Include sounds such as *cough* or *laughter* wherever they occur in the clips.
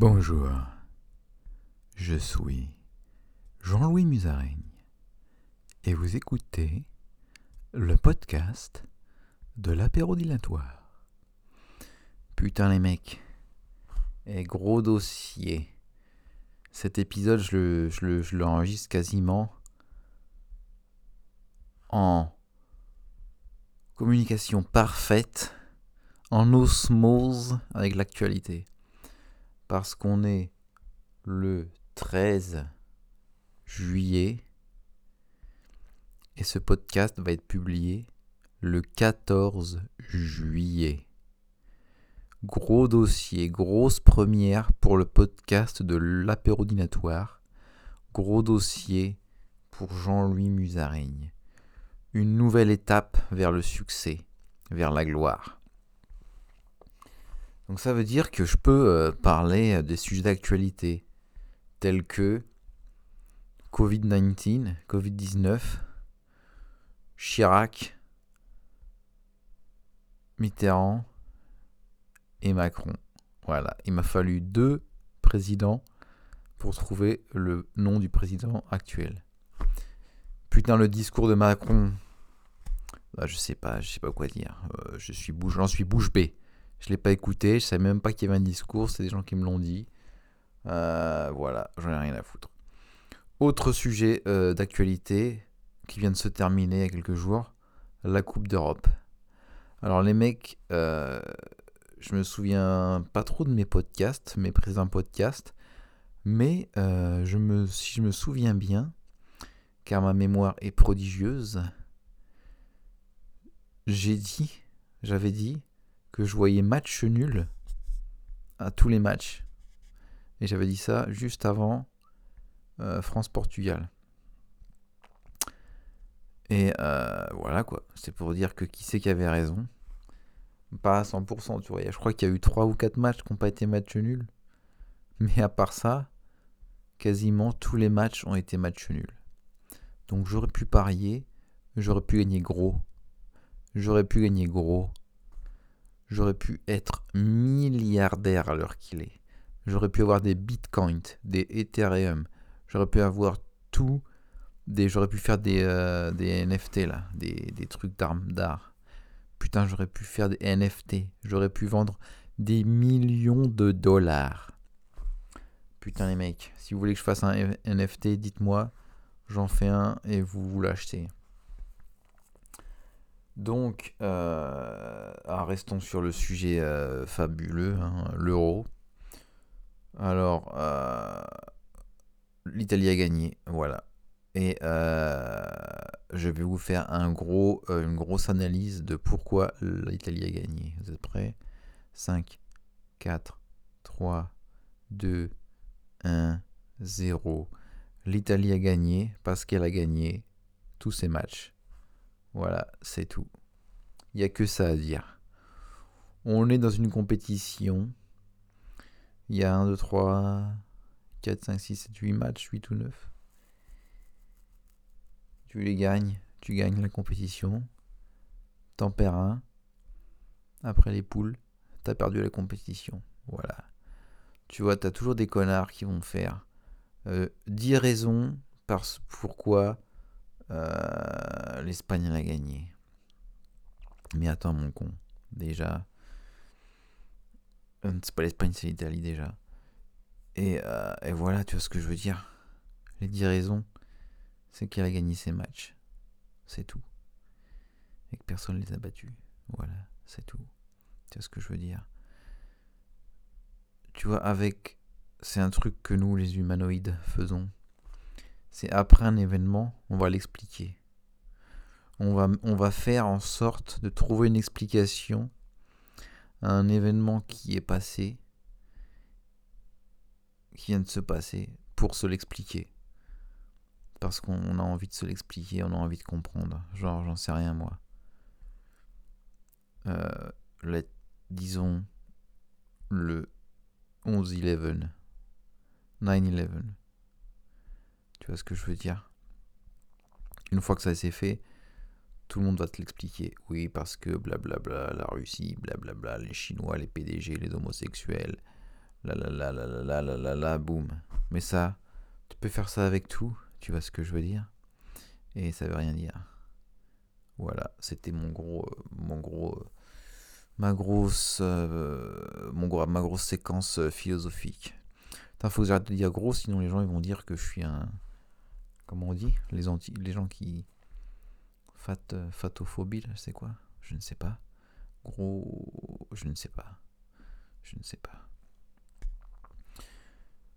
Bonjour, je suis Jean-Louis Musaraigne et vous écoutez le podcast de l'apéro dilatoire. Putain les mecs, et gros dossier. Cet épisode, je l'enregistre quasiment en communication parfaite, en osmose avec l'actualité parce qu'on est le 13 juillet et ce podcast va être publié le 14 juillet. Gros dossier, grosse première pour le podcast de l'apérodinatoire. Gros dossier pour Jean-Louis Musaraigne. Une nouvelle étape vers le succès, vers la gloire. Donc ça veut dire que je peux euh, parler euh, des sujets d'actualité tels que Covid-19, Covid-19, Chirac, Mitterrand et Macron. Voilà, il m'a fallu deux présidents pour trouver le nom du président actuel. Putain, le discours de Macron, bah, je sais pas, je sais pas quoi dire. Euh, je suis bouche, j'en suis bouche bée. Je l'ai pas écouté, je savais même pas qu'il y avait un discours, c'est des gens qui me l'ont dit. Euh, voilà, j'en ai rien à foutre. Autre sujet euh, d'actualité qui vient de se terminer il y a quelques jours, la Coupe d'Europe. Alors les mecs, euh, je me souviens pas trop de mes podcasts, mes présents podcasts, mais si je me souviens bien, car ma mémoire est prodigieuse, j'ai dit, j'avais dit que je voyais match nul à tous les matchs. Et j'avais dit ça juste avant euh, France-Portugal. Et euh, voilà quoi, c'est pour dire que qui c'est qui avait raison? Pas à 100%, tu vois. Je crois qu'il y a eu 3 ou 4 matchs qui n'ont pas été match nuls. Mais à part ça, quasiment tous les matchs ont été match nuls. Donc j'aurais pu parier, j'aurais pu gagner gros. J'aurais pu gagner gros j'aurais pu être milliardaire à l'heure qu'il est. J'aurais pu avoir des bitcoins, des Ethereum. J'aurais pu avoir tout. J'aurais pu faire des, euh, NFT là, des, des trucs d'armes d'art. Putain, j'aurais pu faire des NFT. J'aurais pu vendre des millions de dollars. Putain les mecs, si vous voulez que je fasse un NFT, dites-moi. J'en fais un et vous, vous l'achetez. Donc, euh, ah, restons sur le sujet euh, fabuleux, hein, l'euro. Alors, euh, l'Italie a gagné, voilà. Et je vais vous faire une grosse analyse de pourquoi l'Italie a gagné. Vous êtes prêts? 5, 4, 3, 2, 1, 0. L'Italie a gagné parce qu'elle a gagné tous ses matchs. Voilà, c'est tout. Il n'y a que ça à dire. On est dans une compétition. Il y a 1, 2, 3, 4, 5, 6, 7, 8 matchs, 8 ou 9. Tu les gagnes, tu gagnes la compétition. T'en perds un. Après les poules, t'as perdu la compétition. Voilà. Tu vois, t'as toujours des connards qui vont faire euh, 10 raisons parce pourquoi euh, l'Espagne a gagné. Mais attends, mon con. Déjà. Euh, c'est pas l'Espagne, c'est l'Italie déjà. Et, euh, et, voilà, tu vois ce que je veux dire. Les 10 raisons, c'est qu'elle a gagné ses matchs. C'est tout. Et que personne ne les a battus. Voilà, c'est tout. Tu vois ce que je veux dire. Tu vois, avec. C'est un truc que nous, les humanoïdes, faisons c'est après un événement, on va l'expliquer. On va, on va faire en sorte de trouver une explication à un événement qui est passé, qui vient de se passer, pour se l'expliquer. Parce qu'on a envie de se l'expliquer, on a envie de comprendre. Genre, j'en sais rien moi. Euh, disons le 11-11. 9-11 vois ce que je veux dire Une fois que ça s'est fait, tout le monde va te l'expliquer. Oui, parce que blablabla, la Russie, blablabla, les Chinois, les PDG, les homosexuels, là, là, là, là, là, là, là, là, boum. Mais ça, tu peux faire ça avec tout, tu vois ce que je veux dire? Et ça veut rien dire. Voilà, c'était mon gros, mon gros, ma grosse, euh, mon gros, ma grosse séquence euh, philosophique. Il faut que j'arrête de dire gros, sinon les gens ils vont dire que je suis un, comment on dit, les anti, les gens qui, fat, euh, fatophobie, c'est quoi? Je ne sais pas. Gros, je ne sais pas. Je ne sais pas.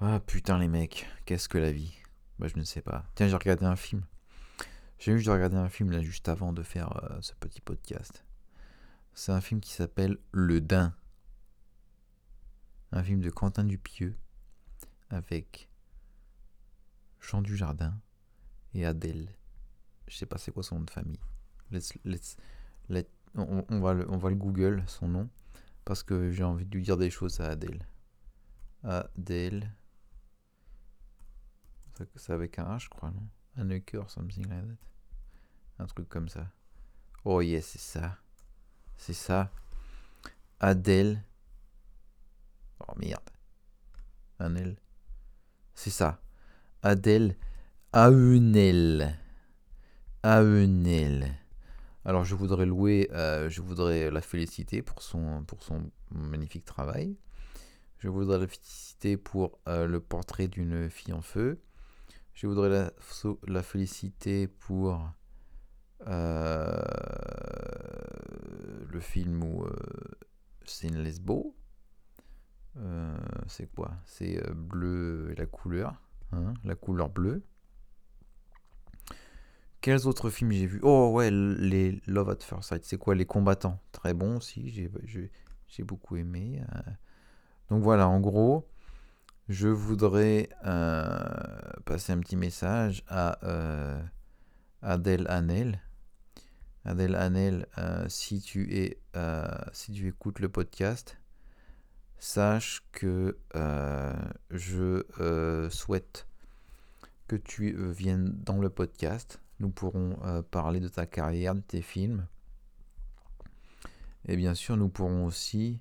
Ah putain les mecs, qu'est-ce que la vie? Bah je ne sais pas. Tiens, j'ai regardé un film. J'ai juste regardé un film là juste avant de faire euh, ce petit podcast. C'est un film qui s'appelle Le Dain. Un film de Quentin Dupieux avec Jean Dujardin et Adèle. Je sais pas c'est quoi son nom de famille. Let's, let's, on, va le, on va le Google son nom parce que j'ai envie de lui dire des choses à Adèle. Adèle. C'est avec un H, je crois, non? Un cœur, something like that. Un truc comme ça. Oh yes, c'est ça. C'est ça. Adèle. Oh merde. Un L. C'est ça. Adèle Aunel. Aunel. Alors je voudrais louer, euh, je voudrais la féliciter pour son, magnifique travail. Je voudrais la féliciter pour euh, le portrait d'une fille en feu. Je voudrais la, féliciter pour euh, le film où c'est une lesbo. c'est quoi? C'est bleu la couleur. Hein, la couleur bleue. Quels autres films j'ai vus Oh ouais, les Love at First Sight, c'est quoi Les combattants? Très bon aussi, j'ai beaucoup aimé. Euh. Donc voilà, en gros, je voudrais euh, passer un petit message à euh, Adèle Hanel. Adèle Hanel, si, tu es, si tu écoutes le podcast, sache que je souhaite que tu viennes dans le podcast nous pourrons euh, parler de ta carrière, de tes films. Et bien sûr, nous pourrons aussi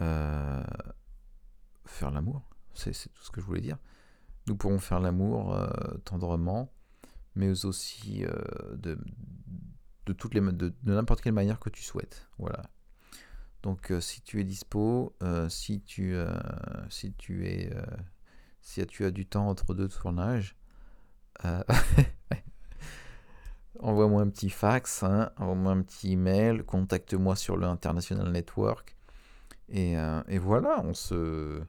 euh, faire l'amour. C'est tout ce que je voulais dire. Nous pourrons faire l'amour euh, tendrement, mais aussi de, toutes les, de n'importe quelle manière que tu souhaites. Voilà. Donc, si tu es dispo, si tu, si tu es, si tu as du temps entre deux tournages, *laughs* envoie-moi un petit fax, hein, envoie-moi un petit email, contacte-moi sur le International Network. Et, euh, voilà, on se,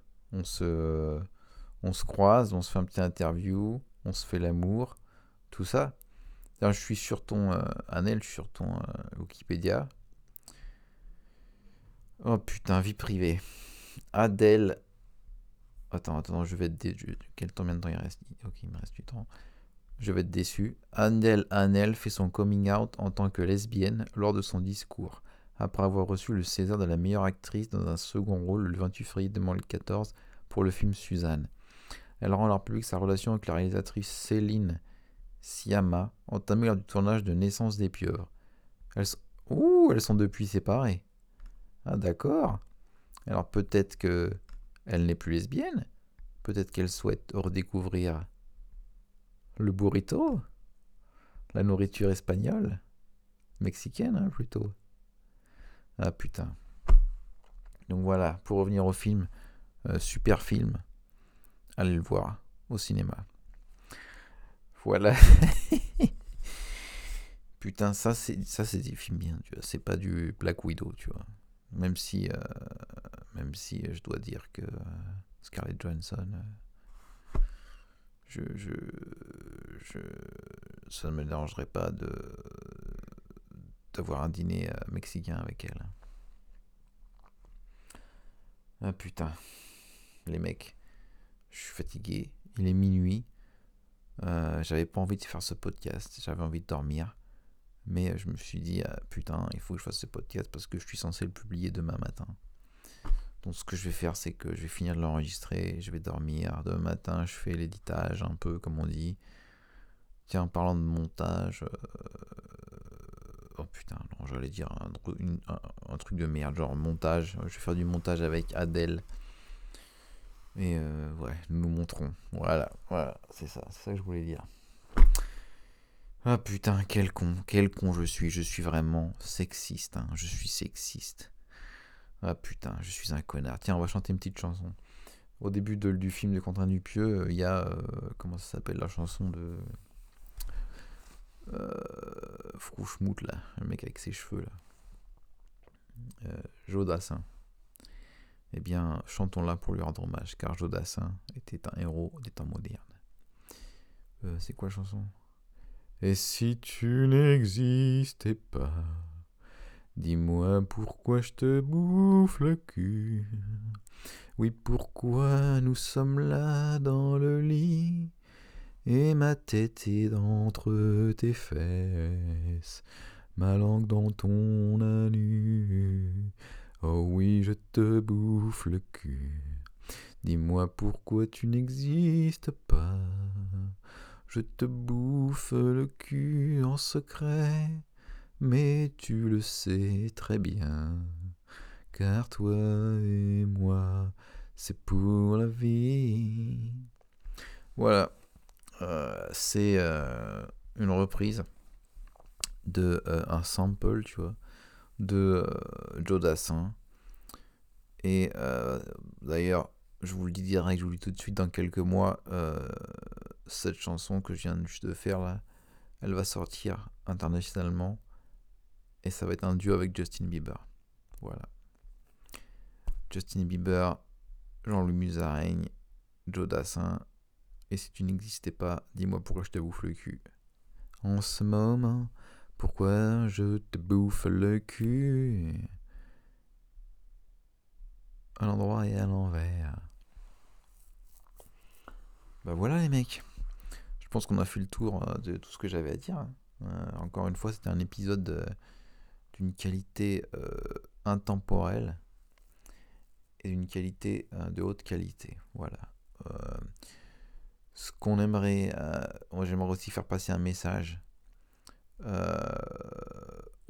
croise, on se fait un petit interview, on se fait l'amour, tout ça. je suis sur ton euh, Anel, je suis sur ton euh, Wikipédia. Oh putain, vie privée. Adèle. Attends, attends, je vais être. Quel temps, de temps il reste Ok, il me reste du temps je vais être déçu. Annel fait son coming out en tant que lesbienne lors de son discours, après avoir reçu le César de la meilleure actrice dans un second rôle le 28 février 2014 pour le film Suzanne. Elle rend alors public sa relation avec la réalisatrice Céline Siama, entamée lors du tournage de Naissance des pieuvres. Elles, Ouh, elles sont depuis séparées. Ah d'accord. Alors peut-être que elle n'est plus lesbienne. Peut-être qu'elle souhaite redécouvrir le burrito? La nourriture espagnole? Mexicaine, hein, plutôt. Ah putain. Donc voilà, pour revenir au film, euh, super film. Allez le voir au cinéma. Voilà. *laughs* putain, ça c'est ça c'est des films bien, tu vois. C'est pas du Black Widow, tu vois. Même si, euh, même si je dois dire que Scarlett Johansson je, je, ça ne me dérangerait pas de d'avoir un dîner euh, mexicain avec elle. Ah putain, les mecs, je suis fatigué, il est minuit, euh, j'avais pas envie de faire ce podcast, j'avais envie de dormir, mais je me suis dit, ah, putain, il faut que je fasse ce podcast parce que je suis censé le publier demain matin. Donc ce que je vais faire, c'est que je vais finir de l'enregistrer, je vais dormir. Demain matin, je fais l'éditage un peu, comme on dit. Tiens, en parlant de montage... Euh, oh putain, j'allais dire un, truc de merde, genre montage. Je vais faire du montage avec Adèle. Et euh, ouais, nous nous montrons. Voilà, voilà, c'est ça, c'est ça que je voulais dire. Ah putain, quel con, quel con je suis. Je suis vraiment sexiste, hein. je suis sexiste. Ah putain, je suis un connard. Tiens, on va chanter une petite chanson. Au début du film de Quentin Dupieux, il y a. Euh, comment ça s'appelle la chanson de. Euh, Frouchmout, là, le mec avec ses cheveux, là. Euh, Jodassin. Eh bien, chantons-la pour lui rendre hommage, car Jodassin était un héros des temps modernes. Euh, c'est quoi la chanson? Et si tu n'existais pas, dis-moi pourquoi je te bouffe le cul. Oui, pourquoi nous sommes là dans le lit et ma tête est entre tes fesses, ma langue dans ton anus. Oh oui, je te bouffe le cul. Dis-moi pourquoi tu n'existes pas. Je te bouffe le cul en secret, mais tu le sais très bien. Car toi et moi, c'est pour la vie. Voilà. Euh, c'est euh, une reprise de euh, un sample, tu vois, de Joe Dassin. Et d'ailleurs, je vous le dis direct, je vous le dis tout de suite, dans quelques mois, cette chanson que je viens de faire là, elle va sortir internationalement. Et ça va être un duo avec Justin Bieber. Voilà. Justin Bieber, Jean-Louis Musaraigne, Joe Dassin et si tu n'existais pas, dis-moi pourquoi je te bouffe le cul. En ce moment, pourquoi je te bouffe le cul? À l'endroit et à l'envers. Bah voilà les mecs. Je pense qu'on a fait le tour euh, de tout ce que j'avais à dire. Euh, encore une fois, c'était un épisode euh, qualité intemporelle et d'une qualité de haute qualité. Voilà ce qu'on aimerait, euh, j'aimerais aussi faire passer un message. Euh,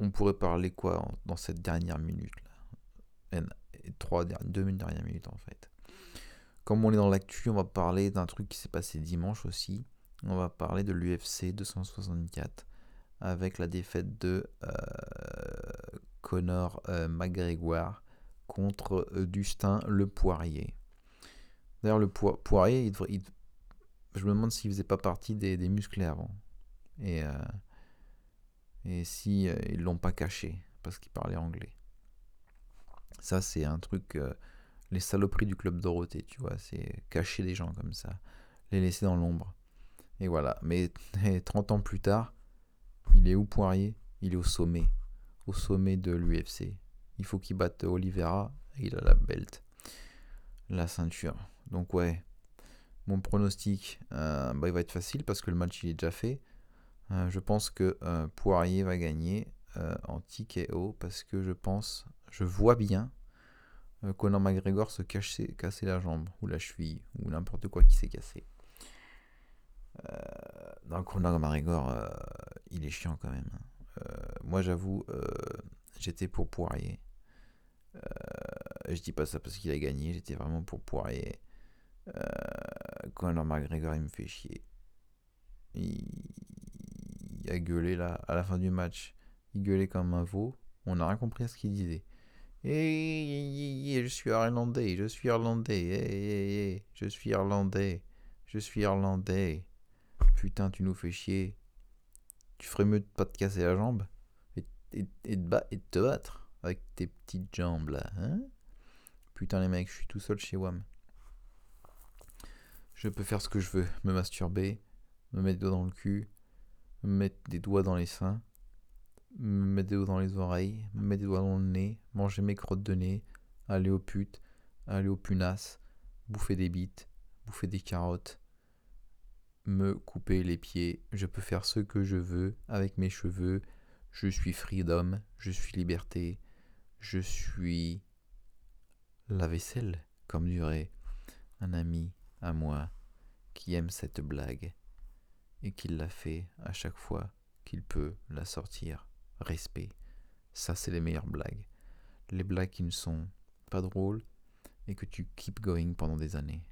on pourrait parler quoi dans cette dernière minute là? Trois, deux dernières minutes en fait. Comme on est dans l'actu, on va parler d'un truc qui s'est passé dimanche aussi. On va parler de l'UFC 264 avec la défaite de euh, Conor McGregor contre Dustin Le Poirier. D'ailleurs, le Poirier, je me demande s'il faisait pas partie des, musclés avant. Et, euh, et si euh, ils l'ont pas caché parce qu'il parlait anglais. Ça, c'est un truc. Euh, les saloperies du club Dorothée, tu vois. C'est cacher des gens comme ça. Les laisser dans l'ombre. Et voilà. Mais *laughs* 30 ans plus tard, il est où Poirier? Il est au sommet. Au sommet de l'UFC. Il faut qu'il batte Oliveira. Il a la belt. La ceinture. Donc, ouais. Mon pronostic, euh, bah, il va être facile parce que le match il est déjà fait. Euh, je pense que euh, Poirier va gagner en TKO parce que je pense, je vois bien Conor McGregor se casser la jambe ou la cheville ou n'importe quoi qui s'est cassé. Donc Conor McGregor, il est chiant quand même. moi j'avoue, j'étais pour Poirier. je dis pas ça parce qu'il a gagné, j'étais vraiment pour Poirier. Euh, Conor McGregor, il me fait chier. Il, a gueulé là, à la fin du match. Il gueulait comme un veau. On n'a rien compris à ce qu'il disait. Et je suis irlandais, je suis irlandais, je suis irlandais, je suis irlandais. Putain, tu nous fais chier. Tu ferais mieux de pas te casser la jambe et, de te battre avec tes petites jambes là. Hein Putain, les mecs, je suis tout seul chez WAM. Je peux faire ce que je veux, me masturber, me mettre des doigts dans le cul, me mettre des doigts dans les seins, me mettre des doigts dans les oreilles, me mettre des doigts dans le nez, manger mes crottes de nez, aller aux putes, aller aux punasses, bouffer des bites, bouffer des carottes, me couper les pieds. Je peux faire ce que je veux avec mes cheveux. Je suis freedom, je suis liberté, je suis la vaisselle, comme dirait un ami à moi qui aime cette blague et qui la fait à chaque fois qu'il peut la sortir. Respect. Ça, c'est les meilleures blagues. Les blagues qui ne sont pas drôles et que tu keep going pendant des années.